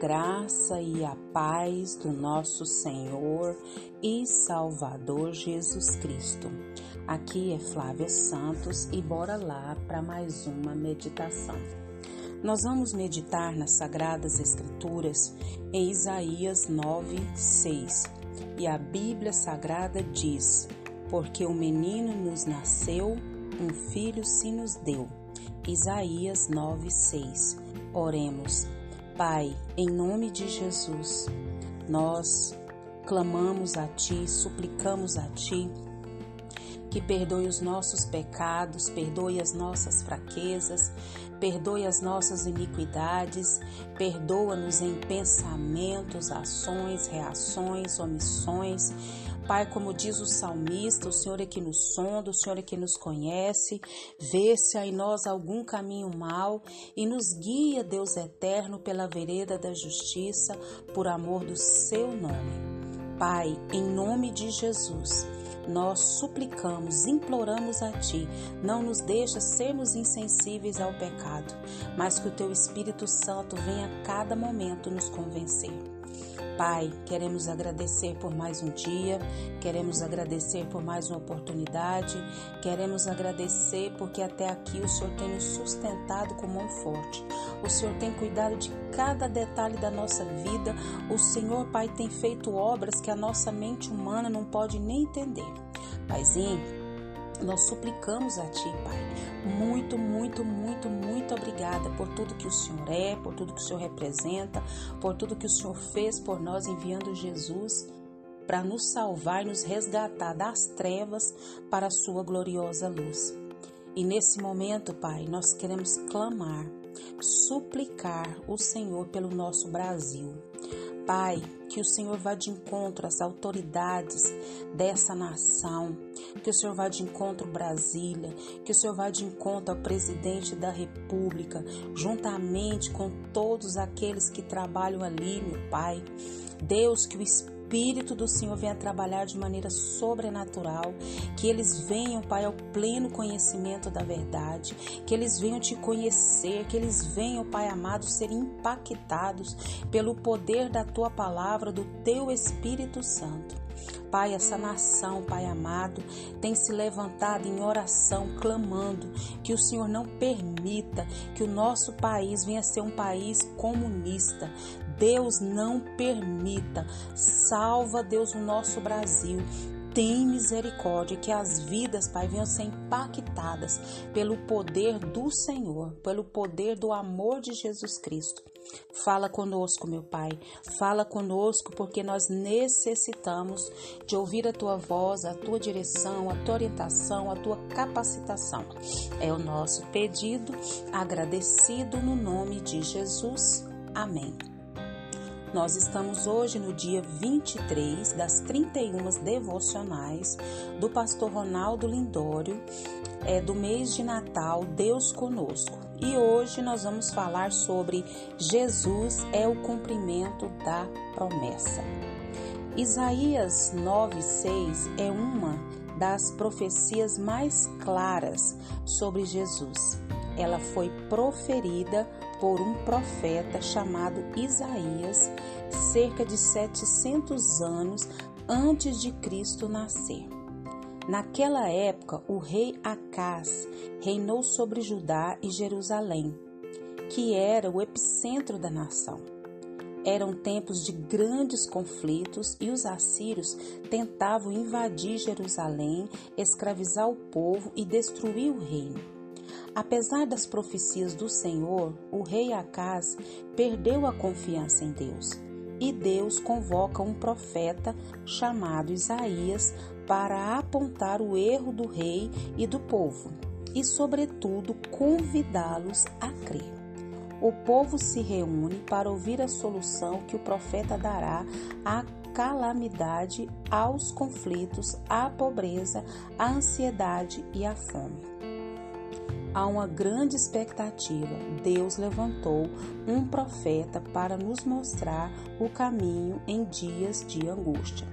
graça e a paz do nosso Senhor e Salvador Jesus Cristo. Aqui é Flávia Santos e bora lá para mais uma meditação. Nós vamos meditar nas Sagradas Escrituras em Isaías 9, 6. E a Bíblia Sagrada diz: Porque o menino nos nasceu, um filho se nos deu. Isaías 9, 6. Oremos. Pai, em nome de Jesus, nós clamamos a Ti, suplicamos a Ti que perdoe os nossos pecados, perdoe as nossas fraquezas, perdoe as nossas iniquidades, perdoa-nos em pensamentos, ações, reações, omissões Pai, como diz o salmista, o Senhor é que nos sonda, o Senhor é que nos conhece, vê se há em nós algum caminho mau e nos guia, Deus eterno, pela vereda da justiça, por amor do seu nome. Pai, em nome de Jesus, nós suplicamos, imploramos a Ti, não nos deixa sermos insensíveis ao pecado, mas que o Teu Espírito Santo venha a cada momento nos convencer. Pai, queremos agradecer por mais um dia, queremos agradecer por mais uma oportunidade, queremos agradecer porque até aqui o Senhor tem nos sustentado com mão forte. O Senhor tem cuidado de cada detalhe da nossa vida. O Senhor, Pai, tem feito obras que a nossa mente humana não pode nem entender. Paizinho, nós suplicamos a Ti, Pai. Muito, muito, muito, muito obrigada por tudo que o Senhor é, por tudo que o Senhor representa, por tudo que o Senhor fez por nós enviando Jesus para nos salvar e nos resgatar das trevas para a Sua gloriosa luz. E nesse momento, Pai, nós queremos clamar, suplicar o Senhor pelo nosso Brasil. Pai, que o Senhor vá de encontro às autoridades dessa nação, que o Senhor vá de encontro Brasília, que o Senhor vá de encontro ao presidente da República, juntamente com todos aqueles que trabalham ali, meu Pai. Deus, que o Espírito Espírito do Senhor venha trabalhar de maneira sobrenatural, que eles venham, Pai, ao pleno conhecimento da verdade, que eles venham te conhecer, que eles venham, Pai amado, ser impactados pelo poder da tua palavra, do teu Espírito Santo. Pai, essa nação, Pai amado, tem se levantado em oração, clamando que o Senhor não permita que o nosso país venha a ser um país comunista. Deus não permita. Salva, Deus, o nosso Brasil. Tem misericórdia, que as vidas, Pai, venham ser impactadas pelo poder do Senhor, pelo poder do amor de Jesus Cristo. Fala conosco, meu Pai. Fala conosco, porque nós necessitamos de ouvir a tua voz, a tua direção, a tua orientação, a tua capacitação. É o nosso pedido, agradecido no nome de Jesus. Amém. Nós estamos hoje no dia 23 das 31 devocionais do pastor Ronaldo Lindório, é, do mês de Natal, Deus Conosco. E hoje nós vamos falar sobre Jesus é o cumprimento da promessa. Isaías 9,6 é uma das profecias mais claras sobre Jesus. Ela foi proferida por um profeta chamado Isaías, cerca de 700 anos antes de Cristo nascer. Naquela época, o rei Acás reinou sobre Judá e Jerusalém, que era o epicentro da nação. Eram tempos de grandes conflitos e os assírios tentavam invadir Jerusalém, escravizar o povo e destruir o reino. Apesar das profecias do Senhor, o rei Acaz perdeu a confiança em Deus. E Deus convoca um profeta chamado Isaías para apontar o erro do rei e do povo e, sobretudo, convidá-los a crer. O povo se reúne para ouvir a solução que o profeta dará à calamidade, aos conflitos, à pobreza, à ansiedade e à fome. Há uma grande expectativa. Deus levantou um profeta para nos mostrar o caminho em dias de angústia.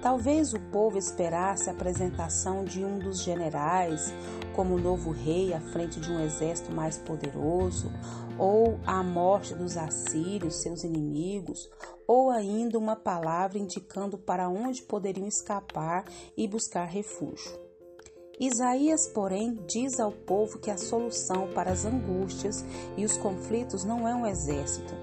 Talvez o povo esperasse a apresentação de um dos generais como novo rei à frente de um exército mais poderoso, ou a morte dos assírios, seus inimigos, ou ainda uma palavra indicando para onde poderiam escapar e buscar refúgio. Isaías, porém, diz ao povo que a solução para as angústias e os conflitos não é um exército,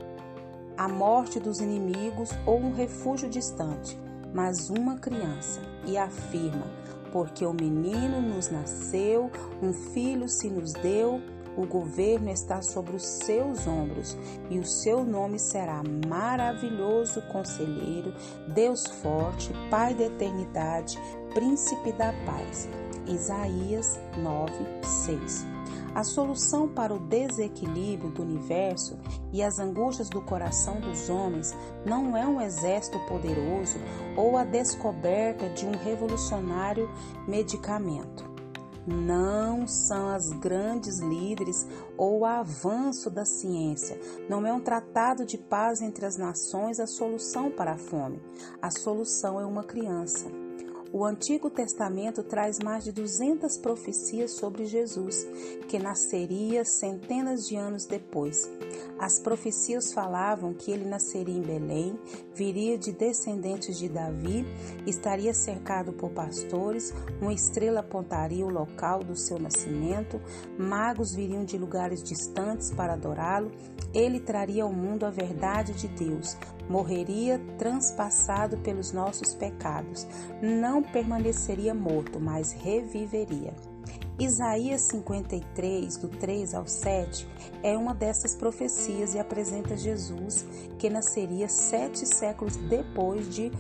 a morte dos inimigos ou um refúgio distante, mas uma criança, e afirma: Porque o menino nos nasceu, um filho se nos deu, o governo está sobre os seus ombros, e o seu nome será Maravilhoso Conselheiro, Deus Forte, Pai da Eternidade, Príncipe da Paz. Isaías 9, 6. A solução para o desequilíbrio do universo e as angústias do coração dos homens não é um exército poderoso ou a descoberta de um revolucionário medicamento. Não são as grandes líderes ou o avanço da ciência. Não é um tratado de paz entre as nações a solução para a fome. A solução é uma criança. O Antigo Testamento traz mais de 200 profecias sobre Jesus, que nasceria centenas de anos depois. As profecias falavam que ele nasceria em Belém, viria de descendentes de Davi, estaria cercado por pastores, uma estrela apontaria o local do seu nascimento, magos viriam de lugares distantes para adorá-lo, ele traria ao mundo a verdade de Deus, morreria transpassado pelos nossos pecados, não permaneceria morto, mas reviveria. Isaías 53, do 3 ao 7, é uma dessas profecias e apresenta Jesus que nasceria sete séculos depois de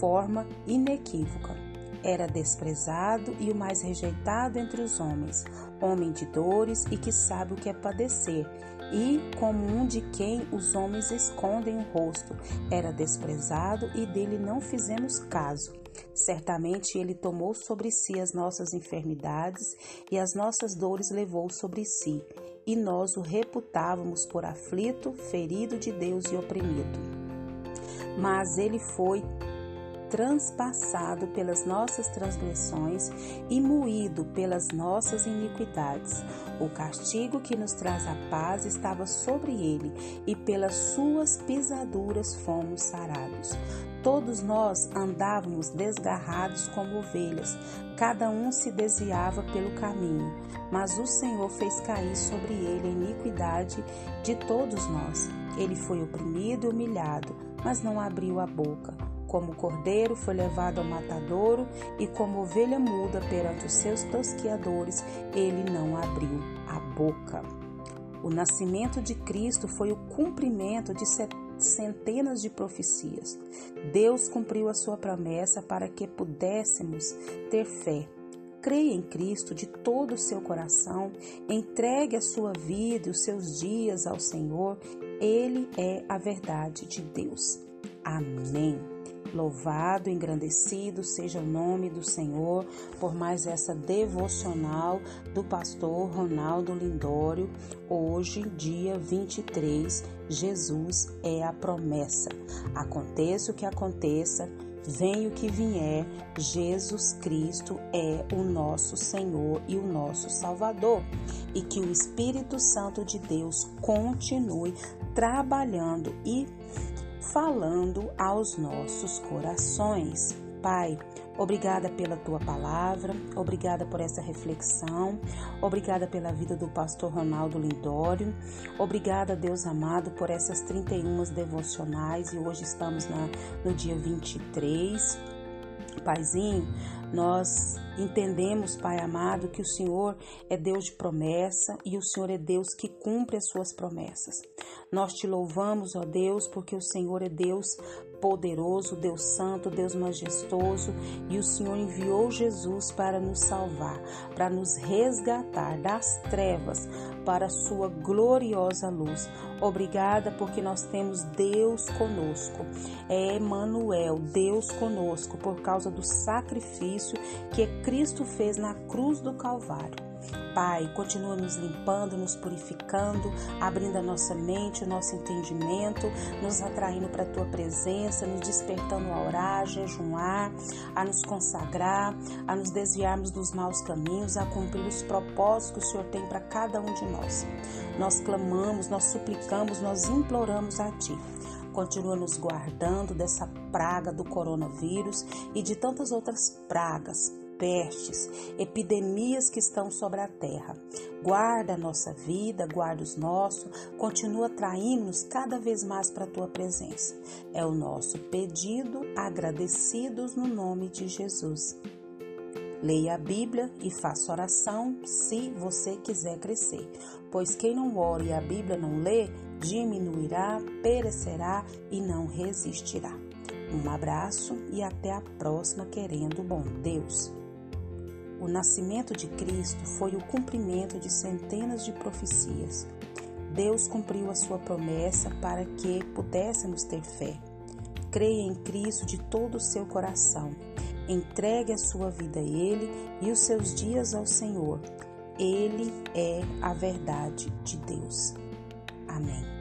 forma inequívoca. Era desprezado e o mais rejeitado entre os homens, homem de dores e que sabe o que é padecer, e como um de quem os homens escondem o rosto. Era desprezado e dele não fizemos caso. Certamente ele tomou sobre si as nossas enfermidades e as nossas dores levou sobre si, e nós o reputávamos por aflito, ferido de Deus e oprimido. Mas ele foi transpassado pelas nossas transgressões e moído pelas nossas iniquidades. O castigo que nos traz a paz estava sobre ele, e pelas suas pisaduras fomos sarados. Todos nós andávamos desgarrados como ovelhas, cada um se desviava pelo caminho, mas o Senhor fez cair sobre ele a iniquidade de todos nós. Ele foi oprimido e humilhado, mas não abriu a boca. Como cordeiro foi levado ao matadouro e como ovelha muda perante os seus tosquiadores, ele não abriu a boca. O nascimento de Cristo foi o cumprimento de centenas de profecias. Deus cumpriu a sua promessa para que pudéssemos ter fé. Creia em Cristo de todo o seu coração, entregue a sua vida e os seus dias ao Senhor. Ele é a verdade de Deus. Amém. Louvado, engrandecido seja o nome do Senhor por mais essa devocional do pastor Ronaldo Lindório. Hoje, dia 23, Jesus é a promessa. Aconteça o que aconteça, venha o que vier, Jesus Cristo é o nosso Senhor e o nosso Salvador. E que o Espírito Santo de Deus continue trabalhando e falando aos nossos corações. Pai, obrigada pela tua palavra, obrigada por essa reflexão, obrigada pela vida do pastor Ronaldo Lindório, obrigada, Deus amado, por essas 31 devocionais e hoje estamos na, no dia 23. Paizinho, nós entendemos, Pai amado, que o Senhor é Deus de promessa e o Senhor é Deus que cumpre as suas promessas. Nós te louvamos, ó Deus, porque o Senhor é Deus poderoso, Deus santo, Deus majestoso, e o Senhor enviou Jesus para nos salvar, para nos resgatar das trevas para a sua gloriosa luz. Obrigada porque nós temos Deus conosco. É Emmanuel, Deus conosco, por causa do sacrifício que Cristo fez na cruz do Calvário. Pai, continua nos limpando, nos purificando, abrindo a nossa mente, o nosso entendimento, nos atraindo para a tua presença, nos despertando a orar, a jejuar, a nos consagrar, a nos desviarmos dos maus caminhos, a cumprir os propósitos que o Senhor tem para cada um de nós. Nós clamamos, nós suplicamos, nós imploramos a Ti. Continua nos guardando dessa praga do coronavírus e de tantas outras pragas, pestes, epidemias que estão sobre a terra. Guarda a nossa vida, guarda os nossos, continua traindo-nos cada vez mais para a tua presença. É o nosso pedido, agradecidos no nome de Jesus. Leia a Bíblia e faça oração se você quiser crescer, pois quem não ora e a Bíblia não lê, diminuirá, perecerá e não resistirá. Um abraço e até a próxima, querendo bom Deus. O nascimento de Cristo foi o cumprimento de centenas de profecias. Deus cumpriu a sua promessa para que pudéssemos ter fé. Creia em Cristo de todo o seu coração. Entregue a sua vida a Ele e os seus dias ao Senhor. Ele é a verdade de Deus. Amém.